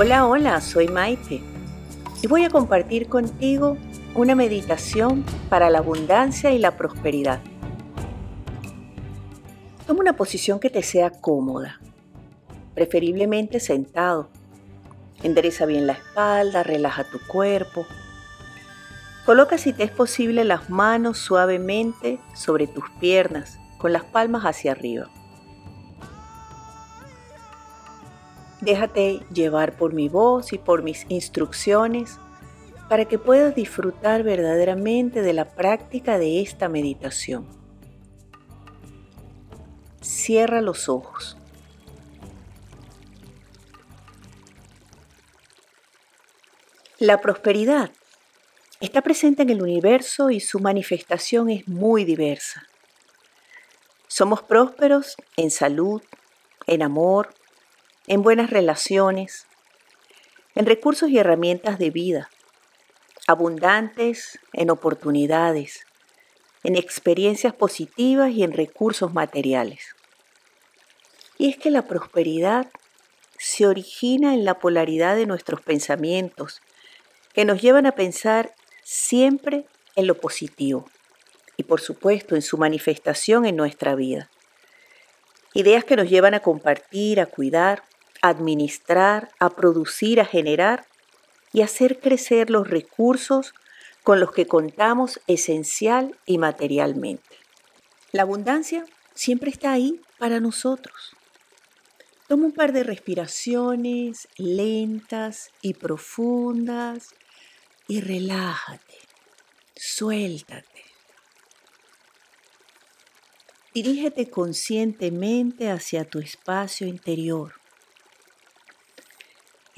Hola, hola, soy Maite y voy a compartir contigo una meditación para la abundancia y la prosperidad. Toma una posición que te sea cómoda, preferiblemente sentado. Endereza bien la espalda, relaja tu cuerpo. Coloca si te es posible las manos suavemente sobre tus piernas, con las palmas hacia arriba. Déjate llevar por mi voz y por mis instrucciones para que puedas disfrutar verdaderamente de la práctica de esta meditación. Cierra los ojos. La prosperidad está presente en el universo y su manifestación es muy diversa. Somos prósperos en salud, en amor, en buenas relaciones, en recursos y herramientas de vida, abundantes en oportunidades, en experiencias positivas y en recursos materiales. Y es que la prosperidad se origina en la polaridad de nuestros pensamientos, que nos llevan a pensar siempre en lo positivo y por supuesto en su manifestación en nuestra vida. Ideas que nos llevan a compartir, a cuidar, administrar, a producir, a generar y hacer crecer los recursos con los que contamos esencial y materialmente. La abundancia siempre está ahí para nosotros. Toma un par de respiraciones lentas y profundas y relájate, suéltate. Dirígete conscientemente hacia tu espacio interior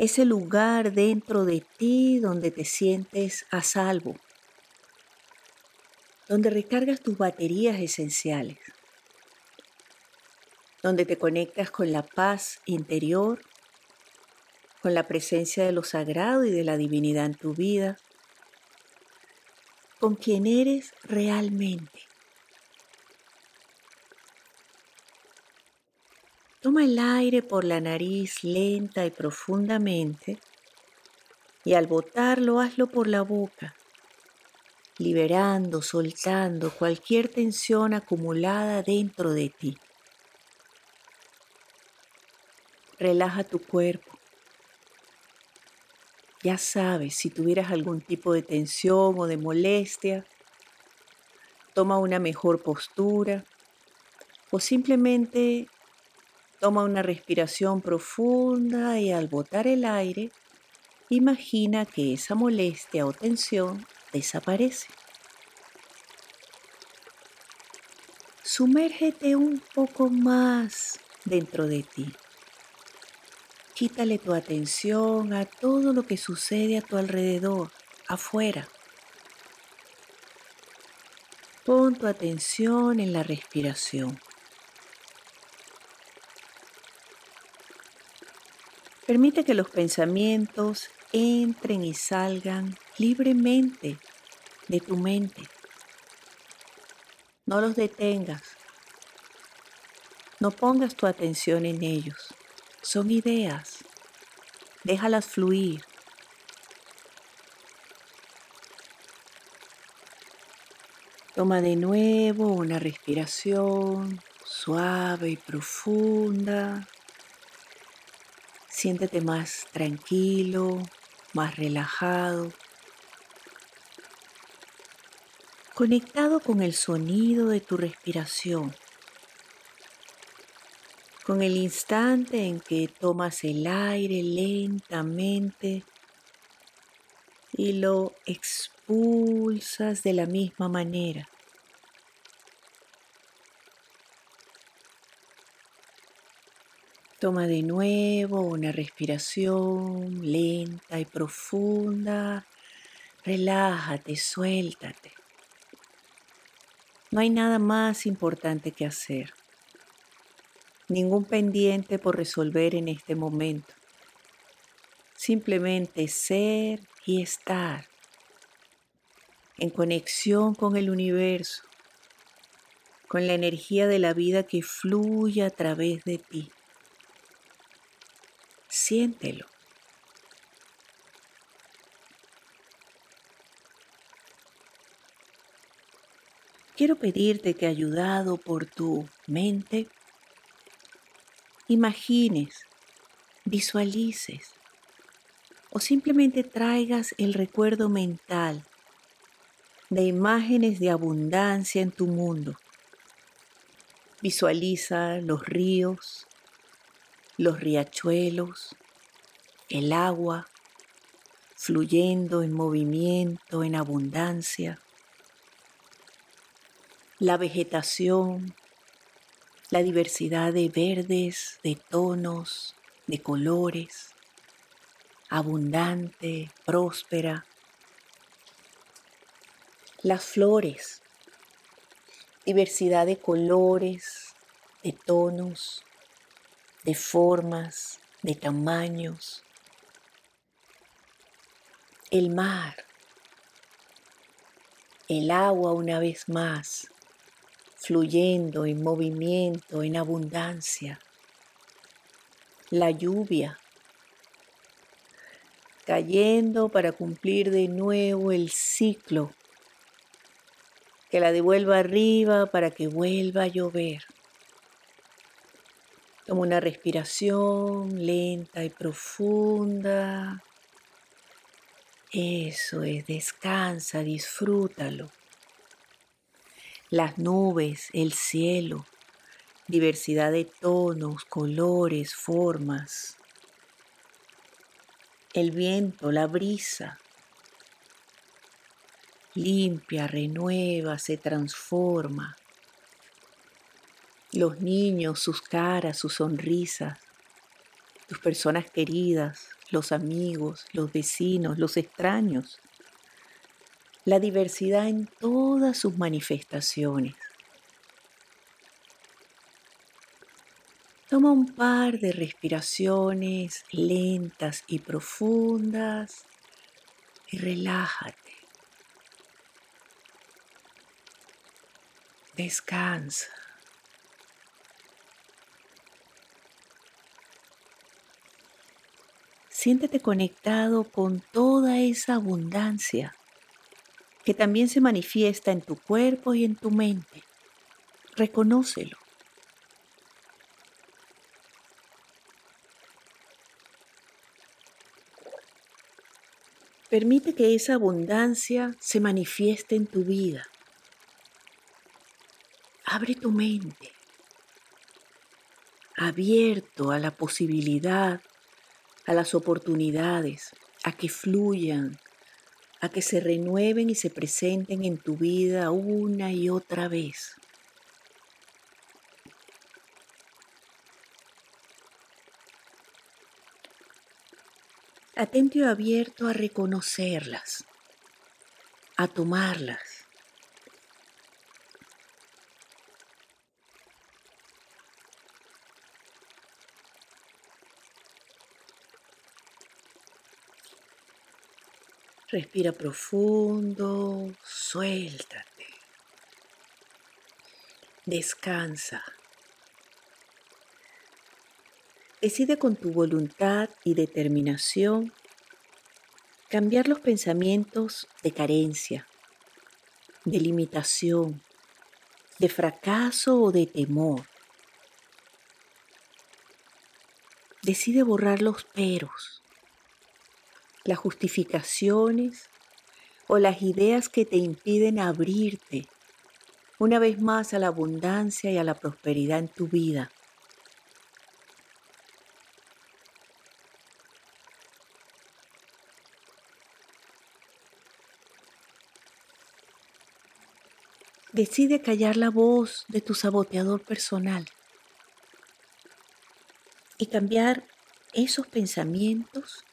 ese lugar dentro de ti donde te sientes a salvo, donde recargas tus baterías esenciales, donde te conectas con la paz interior, con la presencia de lo sagrado y de la divinidad en tu vida, con quien eres realmente. Toma el aire por la nariz lenta y profundamente y al botarlo hazlo por la boca, liberando, soltando cualquier tensión acumulada dentro de ti. Relaja tu cuerpo. Ya sabes, si tuvieras algún tipo de tensión o de molestia, toma una mejor postura o simplemente Toma una respiración profunda y al botar el aire, imagina que esa molestia o tensión desaparece. Sumérgete un poco más dentro de ti. Quítale tu atención a todo lo que sucede a tu alrededor, afuera. Pon tu atención en la respiración. Permite que los pensamientos entren y salgan libremente de tu mente. No los detengas. No pongas tu atención en ellos. Son ideas. Déjalas fluir. Toma de nuevo una respiración suave y profunda. Siéntete más tranquilo, más relajado, conectado con el sonido de tu respiración, con el instante en que tomas el aire lentamente y lo expulsas de la misma manera. Toma de nuevo una respiración lenta y profunda. Relájate, suéltate. No hay nada más importante que hacer. Ningún pendiente por resolver en este momento. Simplemente ser y estar en conexión con el universo, con la energía de la vida que fluye a través de ti siéntelo. Quiero pedirte que ayudado por tu mente, imagines, visualices o simplemente traigas el recuerdo mental de imágenes de abundancia en tu mundo. Visualiza los ríos, los riachuelos, el agua fluyendo en movimiento, en abundancia, la vegetación, la diversidad de verdes, de tonos, de colores, abundante, próspera. Las flores, diversidad de colores, de tonos, de formas, de tamaños. El mar, el agua una vez más, fluyendo en movimiento, en abundancia. La lluvia, cayendo para cumplir de nuevo el ciclo, que la devuelva arriba para que vuelva a llover. Toma una respiración lenta y profunda. Eso es, descansa, disfrútalo. Las nubes, el cielo, diversidad de tonos, colores, formas, el viento, la brisa, limpia, renueva, se transforma. Los niños, sus caras, sus sonrisas, tus personas queridas, los amigos, los vecinos, los extraños. La diversidad en todas sus manifestaciones. Toma un par de respiraciones lentas y profundas y relájate. Descansa. Siéntete conectado con toda esa abundancia que también se manifiesta en tu cuerpo y en tu mente. Reconócelo. Permite que esa abundancia se manifieste en tu vida. Abre tu mente, abierto a la posibilidad, a las oportunidades, a que fluyan, a que se renueven y se presenten en tu vida una y otra vez. atento y abierto a reconocerlas, a tomarlas. Respira profundo, suéltate. Descansa. Decide con tu voluntad y determinación cambiar los pensamientos de carencia, de limitación, de fracaso o de temor. Decide borrar los peros, las justificaciones o las ideas que te impiden abrirte una vez más a la abundancia y a la prosperidad en tu vida. Decide callar la voz de tu saboteador personal y cambiar esos pensamientos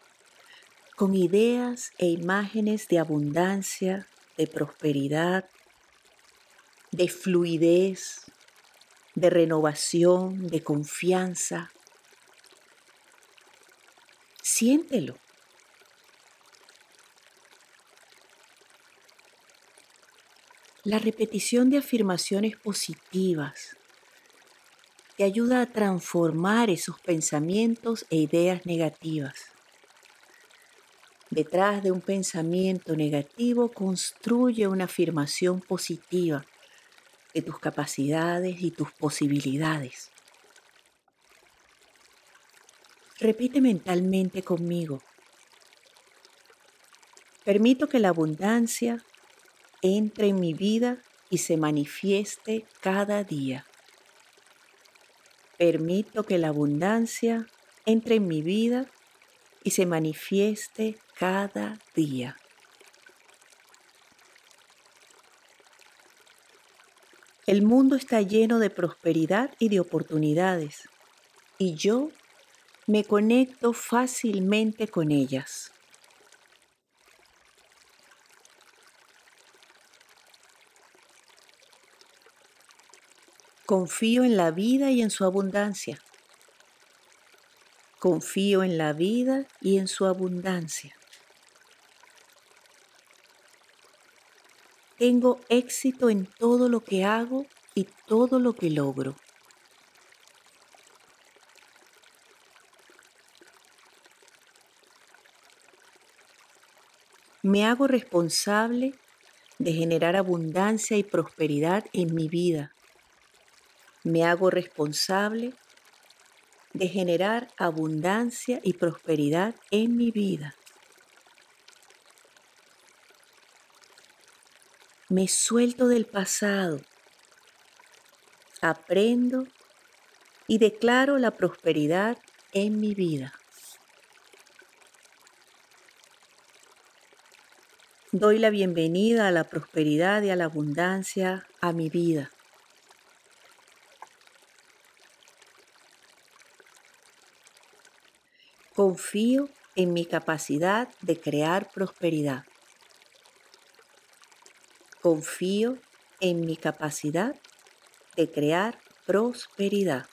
con ideas e imágenes de abundancia, de prosperidad, de fluidez, de renovación, de confianza. Siéntelo. La repetición de afirmaciones positivas te ayuda a transformar esos pensamientos e ideas negativas. Detrás de un pensamiento negativo construye una afirmación positiva de tus capacidades y tus posibilidades. Repite mentalmente conmigo. Permito que la abundancia entre en mi vida y se manifieste cada día. Permito que la abundancia entre en mi vida y se manifieste cada día. El mundo está lleno de prosperidad y de oportunidades y yo me conecto fácilmente con ellas. Confío en la vida y en su abundancia. Confío en la vida y en su abundancia. Tengo éxito en todo lo que hago y todo lo que logro. Me hago responsable de generar abundancia y prosperidad en mi vida me hago responsable de generar abundancia y prosperidad en mi vida. Me suelto del pasado, aprendo y declaro la prosperidad en mi vida. Doy la bienvenida a la prosperidad y a la abundancia a mi vida. Confío en mi capacidad de crear prosperidad. Confío en mi capacidad de crear prosperidad.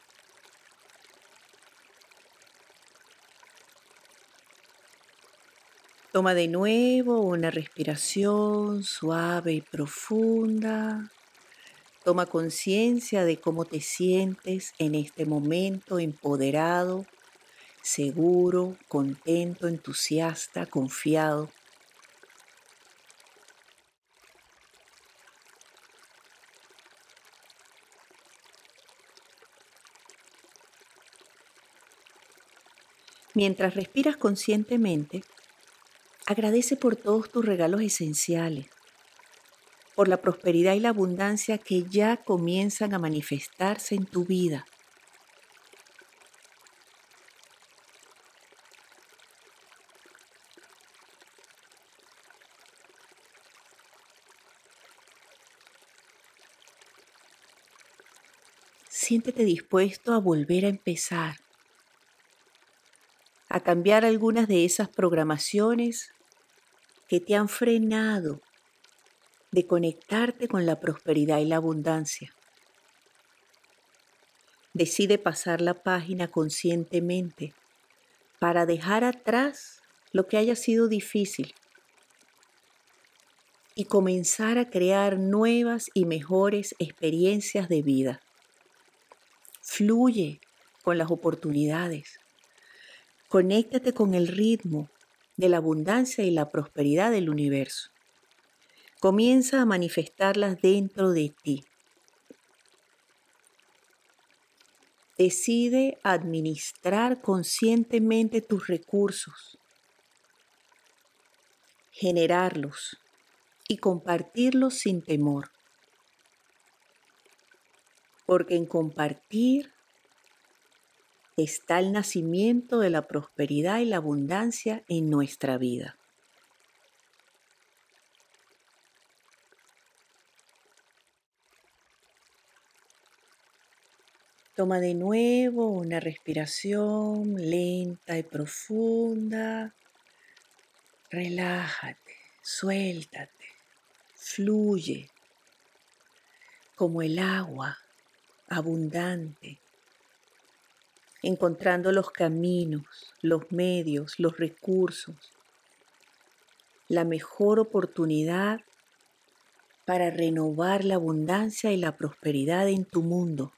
Toma de nuevo una respiración suave y profunda. Toma conciencia de cómo te sientes en este momento empoderado seguro, contento, entusiasta, confiado. Mientras respiras conscientemente, agradece por todos tus regalos esenciales, por la prosperidad y la abundancia que ya comienzan a manifestarse en tu vida. Siéntete dispuesto a volver a empezar, a cambiar algunas de esas programaciones que te han frenado de conectarte con la prosperidad y la abundancia. Decide pasar la página conscientemente para dejar atrás lo que haya sido difícil y comenzar a crear nuevas y mejores experiencias de vida. Fluye con las oportunidades. Conéctate con el ritmo de la abundancia y la prosperidad del universo. Comienza a manifestarlas dentro de ti. Decide administrar conscientemente tus recursos, generarlos y compartirlos sin temor porque en compartir está el nacimiento de la prosperidad y la abundancia en nuestra vida. Toma de nuevo una respiración lenta y profunda. Relájate, suéltate, fluye como el agua abundante, encontrando los caminos, los medios, los recursos, la mejor oportunidad para renovar la abundancia y la prosperidad en tu mundo.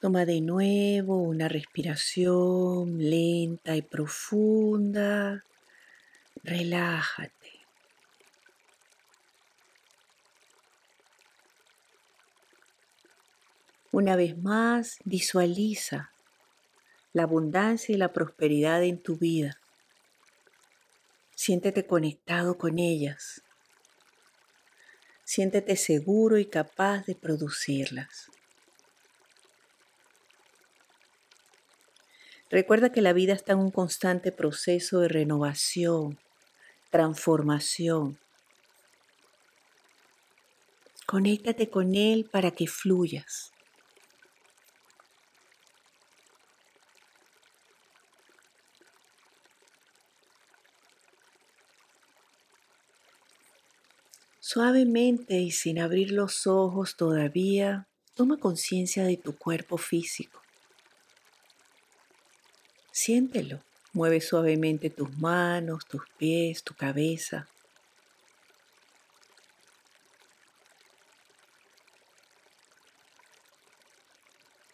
Toma de nuevo una respiración lenta y profunda. Relájate. Una vez más, visualiza la abundancia y la prosperidad en tu vida. Siéntete conectado con ellas. Siéntete seguro y capaz de producirlas. Recuerda que la vida está en un constante proceso de renovación, transformación. Conéctate con Él para que fluyas. Suavemente y sin abrir los ojos todavía, toma conciencia de tu cuerpo físico. Siéntelo. Mueve suavemente tus manos, tus pies, tu cabeza.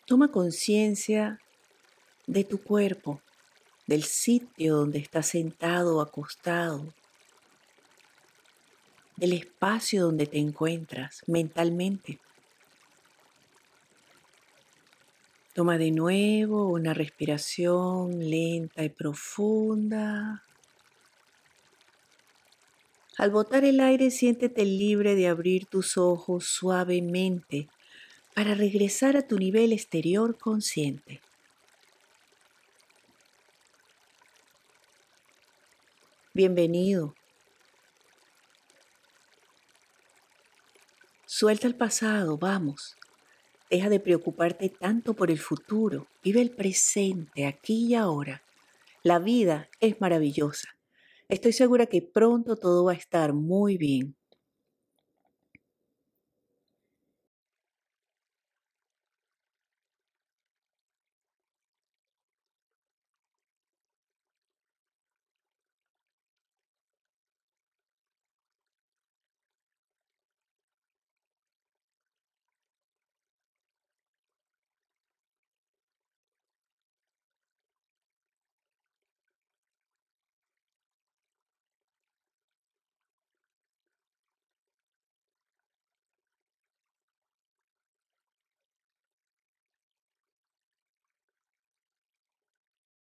Toma conciencia de tu cuerpo, del sitio donde estás sentado o acostado, el espacio donde te encuentras mentalmente. Toma de nuevo una respiración lenta y profunda. Al botar el aire, siéntete libre de abrir tus ojos suavemente para regresar a tu nivel exterior consciente. Bienvenido Suelta el pasado, vamos. Deja de preocuparte tanto por el futuro. Vive el presente, aquí y ahora. La vida es maravillosa. Estoy segura que pronto todo va a estar muy bien.